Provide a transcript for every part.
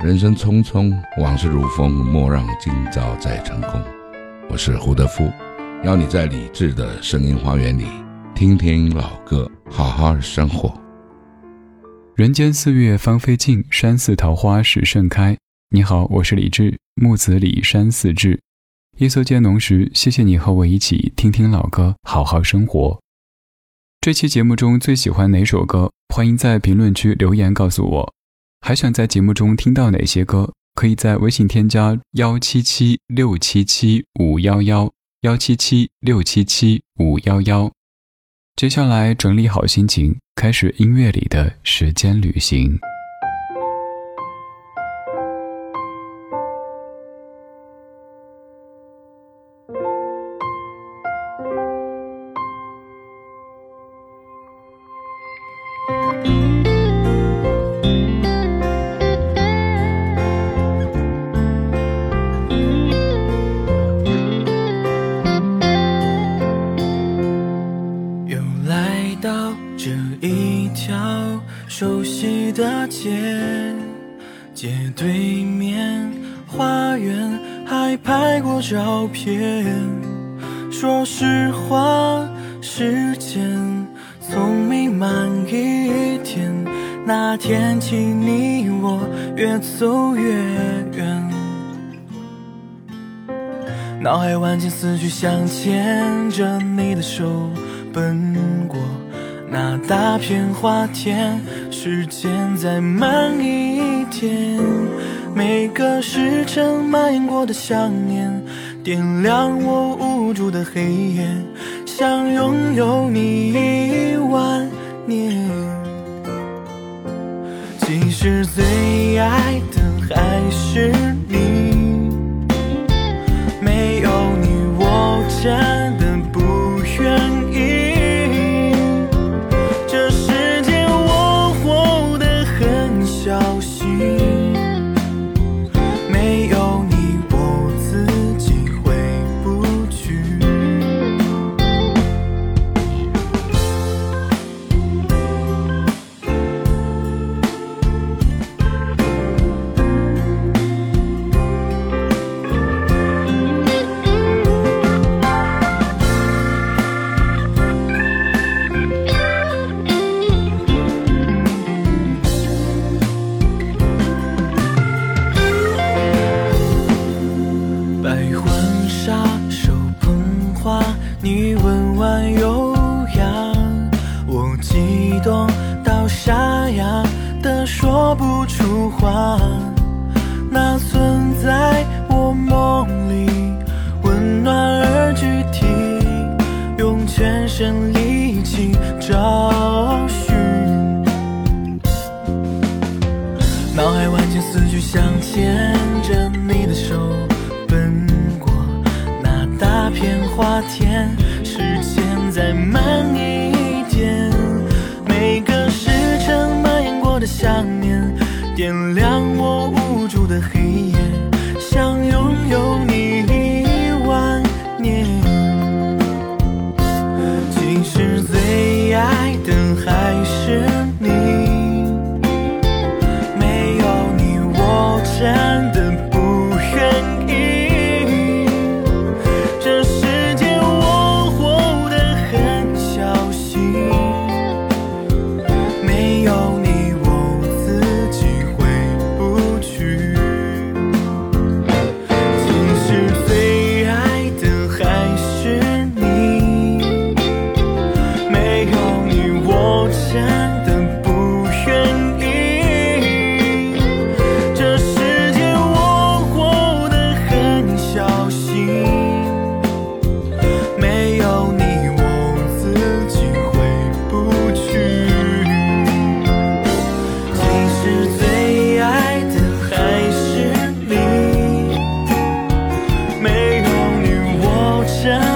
人生匆匆，往事如风，莫让今朝再成空。我是胡德夫，邀你在理智的声音花园里听听老歌，好好生活。人间四月芳菲尽，山寺桃花始盛开。你好，我是李志，木子李山寺志。夜色渐浓时，谢谢你和我一起听听老歌，好好生活。这期节目中最喜欢哪首歌？欢迎在评论区留言告诉我。还想在节目中听到哪些歌？可以在微信添加幺七七六七七五幺幺幺七七六七七五幺幺。接下来整理好心情，开始音乐里的时间旅行。脑海万千思绪，想牵着你的手奔过。那大片花田，时间再慢一点，每个时辰蔓延过的想念，点亮我无助的黑夜，想拥有你一万着。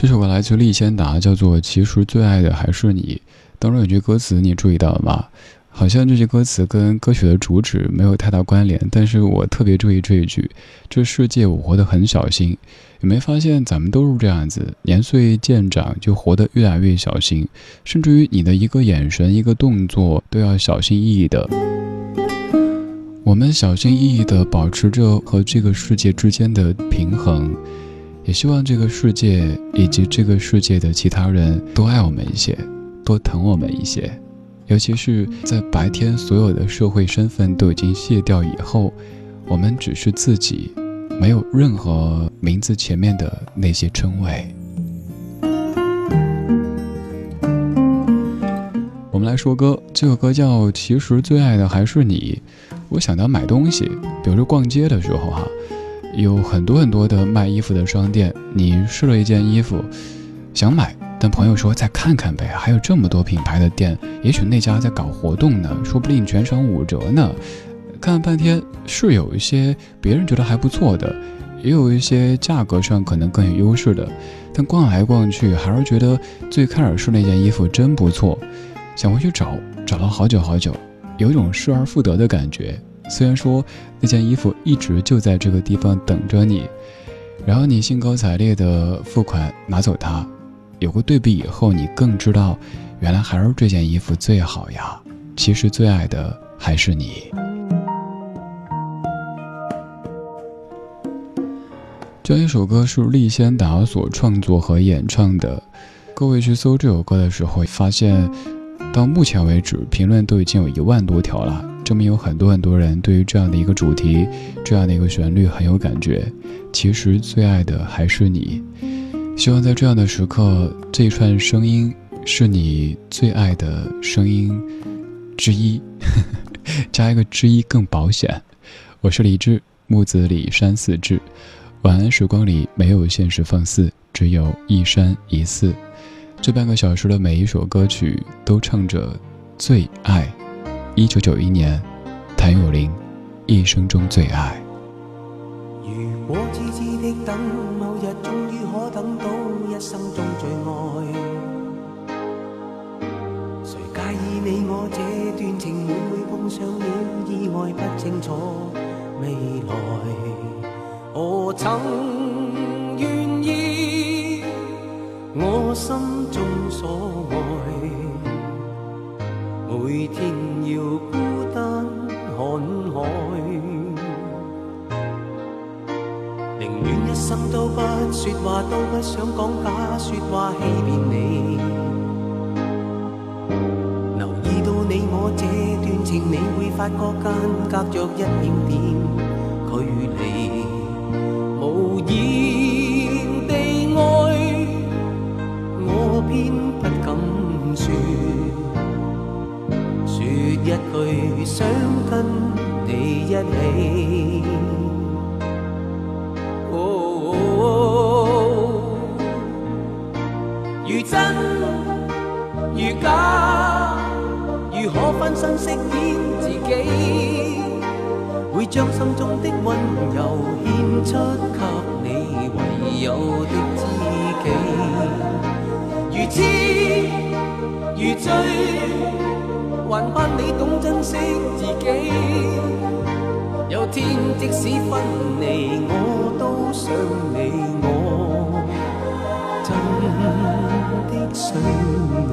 这首歌来自利先达，叫做《其实最爱的还是你》。当中有句歌词你注意到了吗？好像这句歌词跟歌曲的主旨没有太大关联，但是我特别注意这一句：这世界我活得很小心。有没发现咱们都是这样子？年岁渐长就活得越来越小心，甚至于你的一个眼神、一个动作都要小心翼翼的。我们小心翼翼地保持着和这个世界之间的平衡。也希望这个世界以及这个世界的其他人都爱我们一些，多疼我们一些。尤其是在白天所有的社会身份都已经卸掉以后，我们只是自己，没有任何名字前面的那些称谓。我们来说歌，这首歌叫《其实最爱的还是你》。我想到买东西，比如说逛街的时候哈。有很多很多的卖衣服的商店，你试了一件衣服，想买，但朋友说再看看呗，还有这么多品牌的店，也许那家在搞活动呢，说不定全场五折呢。看了半天，是有一些别人觉得还不错的，也有一些价格上可能更有优势的，但逛来逛去，还是觉得最开始试那件衣服真不错，想回去找，找了好久好久，有一种失而复得的感觉。虽然说那件衣服一直就在这个地方等着你，然后你兴高采烈的付款拿走它，有过对比以后，你更知道，原来还是这件衣服最好呀。其实最爱的还是你。这一首歌是利先达所创作和演唱的，各位去搜这首歌的时候，发现到目前为止评论都已经有一万多条了。证明有很多很多人对于这样的一个主题，这样的一个旋律很有感觉。其实最爱的还是你。希望在这样的时刻，这一串声音是你最爱的声音之一，加一个之一更保险。我是李志，木子李山寺志。晚安时光里没有现实放肆，只有一山一寺。这半个小时的每一首歌曲都唱着最爱。一九九一年，谭咏麟一生中最爱。如果痴痴的等，某日终于可等到一生中最爱，谁介意你我这段情会唔会碰上了意外？不清楚未来，我曾愿意我心中所爱，每天。要孤单看海，宁愿一生都不说话，都不想讲假说。话欺骗你。留意到你我这段情，你会发觉间隔着一点点距离，无言地爱，我偏不敢说。一句想跟你一起，如真如假，如何分身饰演自己？会将心中的温柔献出给你唯有的知己，如痴如醉。还盼你懂珍惜自己。有天即使分离，我都想你，我真的想你。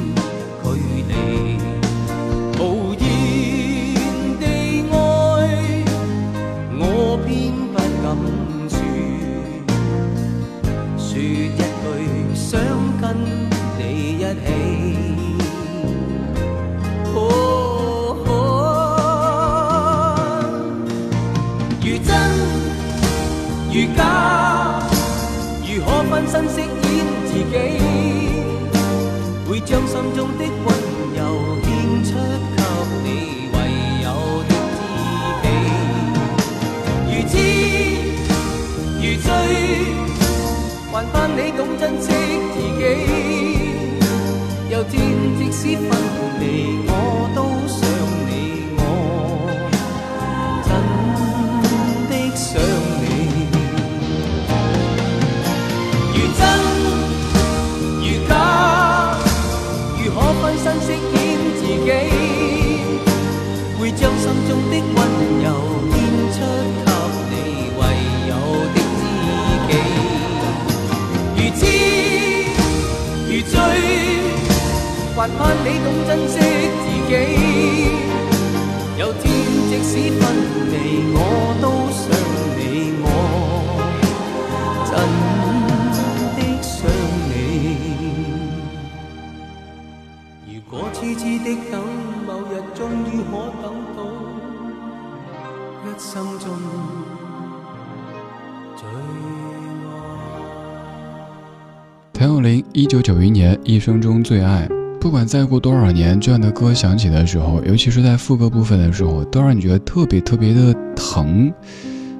一生中最爱。谭咏麟，一九九一年，一生中最爱。不管再过多少年，这样的歌响起的时候，尤其是在副歌部分的时候，都让你觉得特别特别的疼。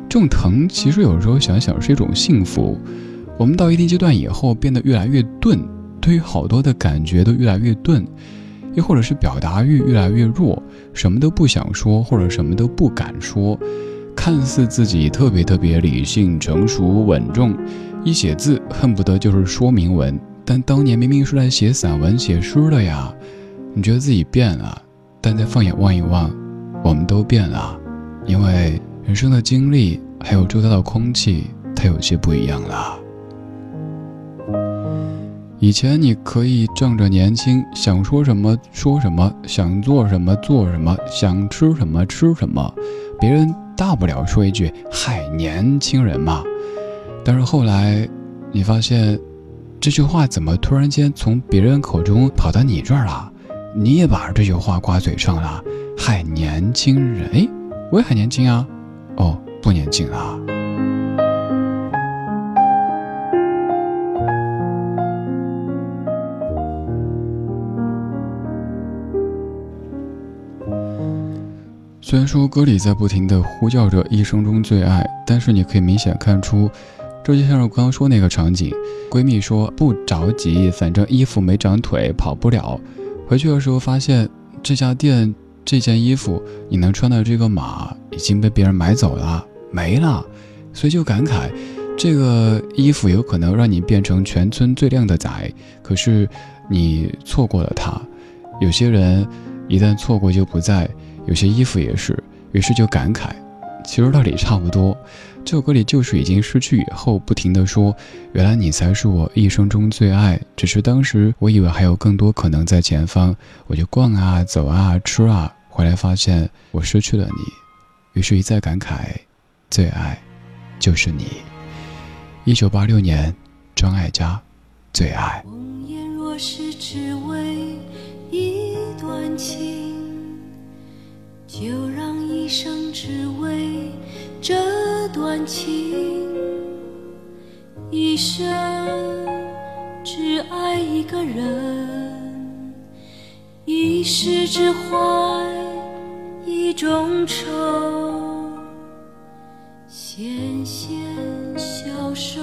这种疼，其实有时候想想是一种幸福。我们到一定阶段以后，变得越来越钝，对于好多的感觉都越来越钝，又或者是表达欲越来越弱，什么都不想说，或者什么都不敢说。看似自己特别特别理性、成熟、稳重，一写字恨不得就是说明文。但当年明明是来写散文、写诗的呀，你觉得自己变了，但再放眼望一望，我们都变了，因为人生的经历还有周遭的空气，它有些不一样了。以前你可以仗着年轻，想说什么说什么，想做什么做什么，想吃什么吃什么，别人大不了说一句“嗨，年轻人嘛”。但是后来，你发现。这句话怎么突然间从别人口中跑到你这儿了？你也把这句话挂嘴上了？嗨，年轻人，哎，我也很年轻啊。哦，不年轻了。虽然说歌里在不停的呼叫着一生中最爱，但是你可以明显看出。这就像我刚刚说那个场景，闺蜜说不着急，反正衣服没长腿，跑不了。回去的时候发现这家店这件衣服你能穿的这个码已经被别人买走了，没了，所以就感慨，这个衣服有可能让你变成全村最靓的仔，可是你错过了它。有些人一旦错过就不在，有些衣服也是，于是就感慨，其实道理差不多。这首歌里就是已经失去以后，不停的说，原来你才是我一生中最爱。只是当时我以为还有更多可能在前方，我就逛啊走啊吃啊，回来发现我失去了你，于是，一再感慨，最爱，就是你。一九八六年，张艾嘉，最爱。若是只为一段情，就让一生只为。这段情，一生只爱一个人，一世只怀一种愁。纤纤小手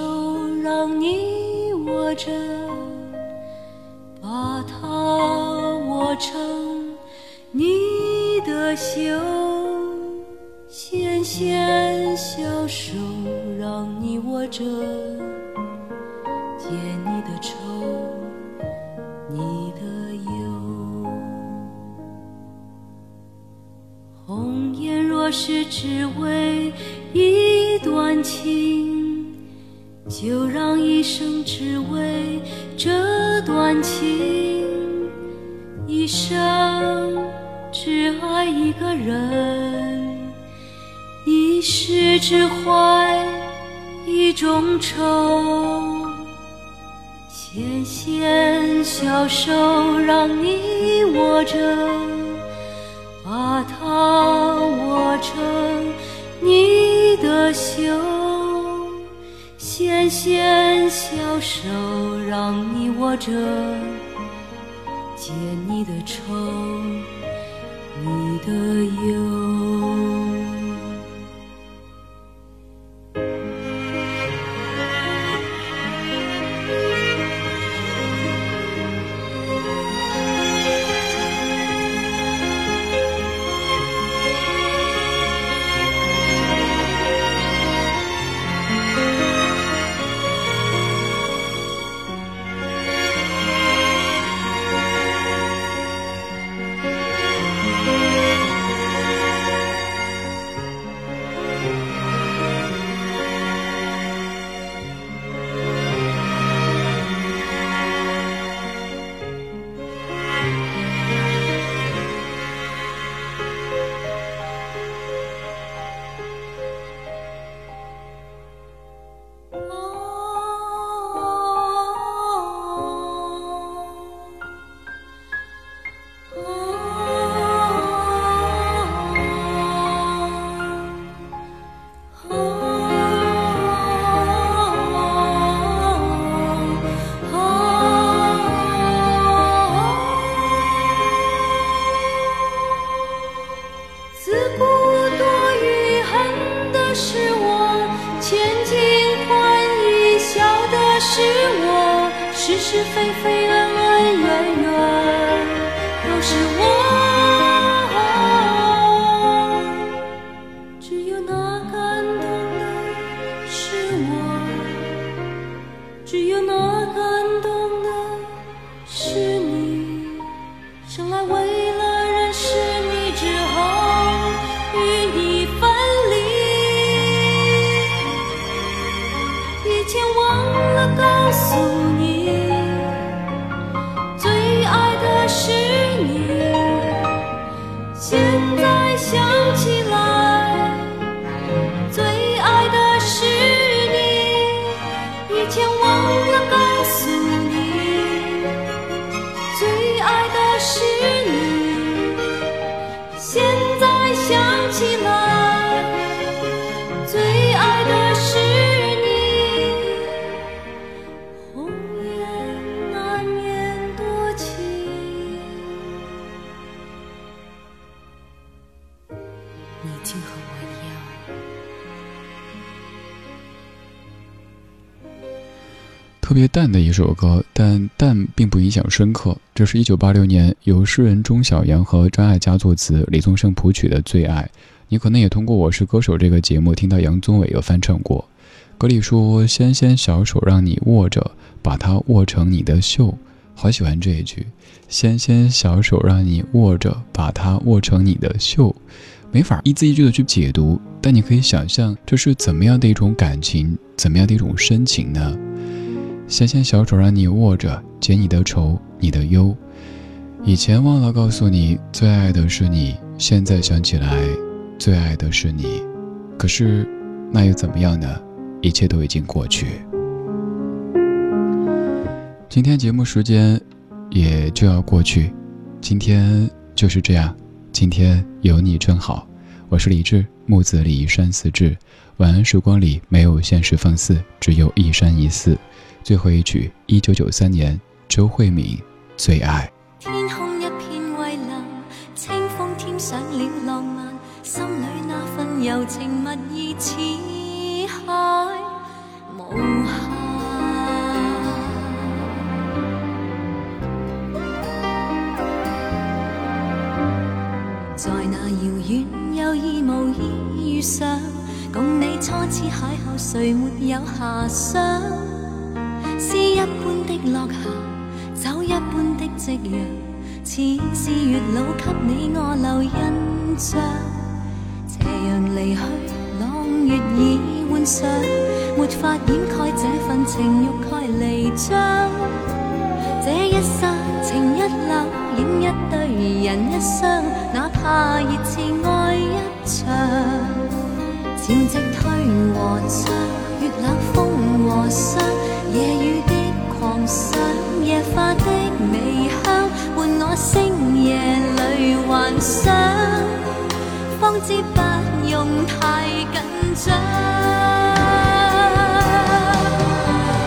让你握着，的袖。纤纤小手让你握着，解你的愁，你的忧。红颜若是只为一段情，就让一生只为这段情，个人。一世只怀一种愁，纤纤小手让你握着，把它握成你的袖。纤纤小手让你握着，解你的愁，的忧。忘了告诉特别淡的一首歌，但淡并不影响深刻。这是一九八六年由诗人钟晓阳和张艾嘉作词，李宗盛谱曲的《最爱》。你可能也通过《我是歌手》这个节目听到杨宗纬有翻唱过。歌里说：“纤纤小手让你握着，把它握成你的袖。”好喜欢这一句：“纤纤小手让你握着，把它握成你的袖。”没法一字一句的去解读，但你可以想象这是怎么样的一种感情，怎么样的一种深情呢？纤纤小手让你握着，解你的愁，你的忧。以前忘了告诉你，最爱的是你；现在想起来，最爱的是你。可是，那又怎么样呢？一切都已经过去。今天节目时间也就要过去，今天就是这样。今天有你真好，我是李志，木子李山寺志。晚安时光里没有现实放肆，只有一山一寺。最后一曲，一九九三年，周慧敏《最爱》。天空一片蔚蓝，清风添上了浪漫，心里那份柔情蜜意似海无限。在那遥远又意無意遇上，共你初次邂逅，谁没有遐想？似是月老给你我留印象。斜阳离去，朗月已换上，没法掩盖这份情欲蓋彌彰。这一刹情一缕，影一对人一双，哪怕热炽爱一场。潮汐退和涨，月冷风和霜，夜雨的狂想，夜花的微香，伴我星夜里幻想，方知不用太紧张。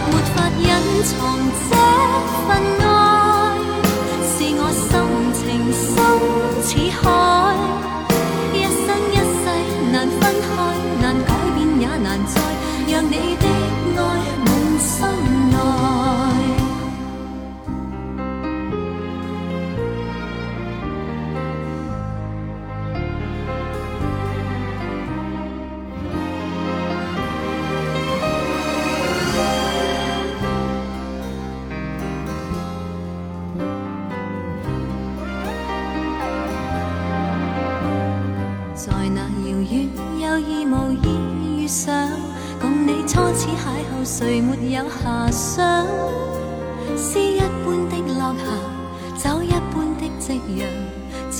没法隐藏这份爱，是我心情深似海，一生一世难分开，难改变也难再让你的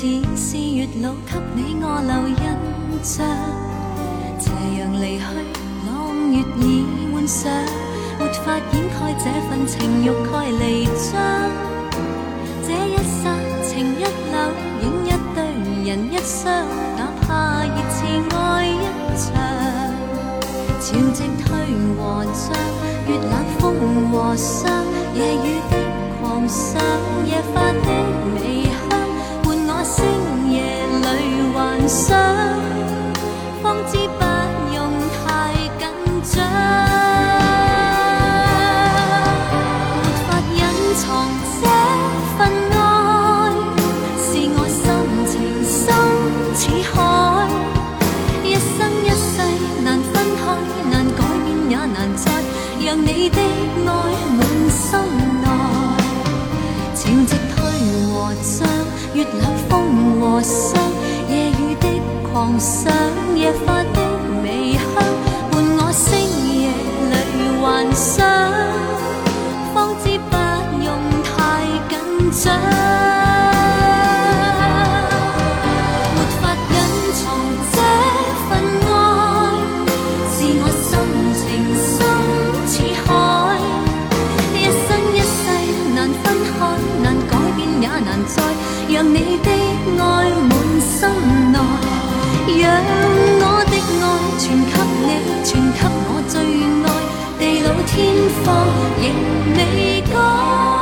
似是月老給你我留印象。斜陽離去，朗月已換上，沒法掩蓋這份情欲蓋彌彰。這一刹情一缕，影一对人一双，哪怕熱熾愛一場。潮汐退和涨，月冷風和霜，夜雨的狂想，夜花的微方知不的爱满心内，让我的爱全给你，全给我最爱，地老天荒仍未改。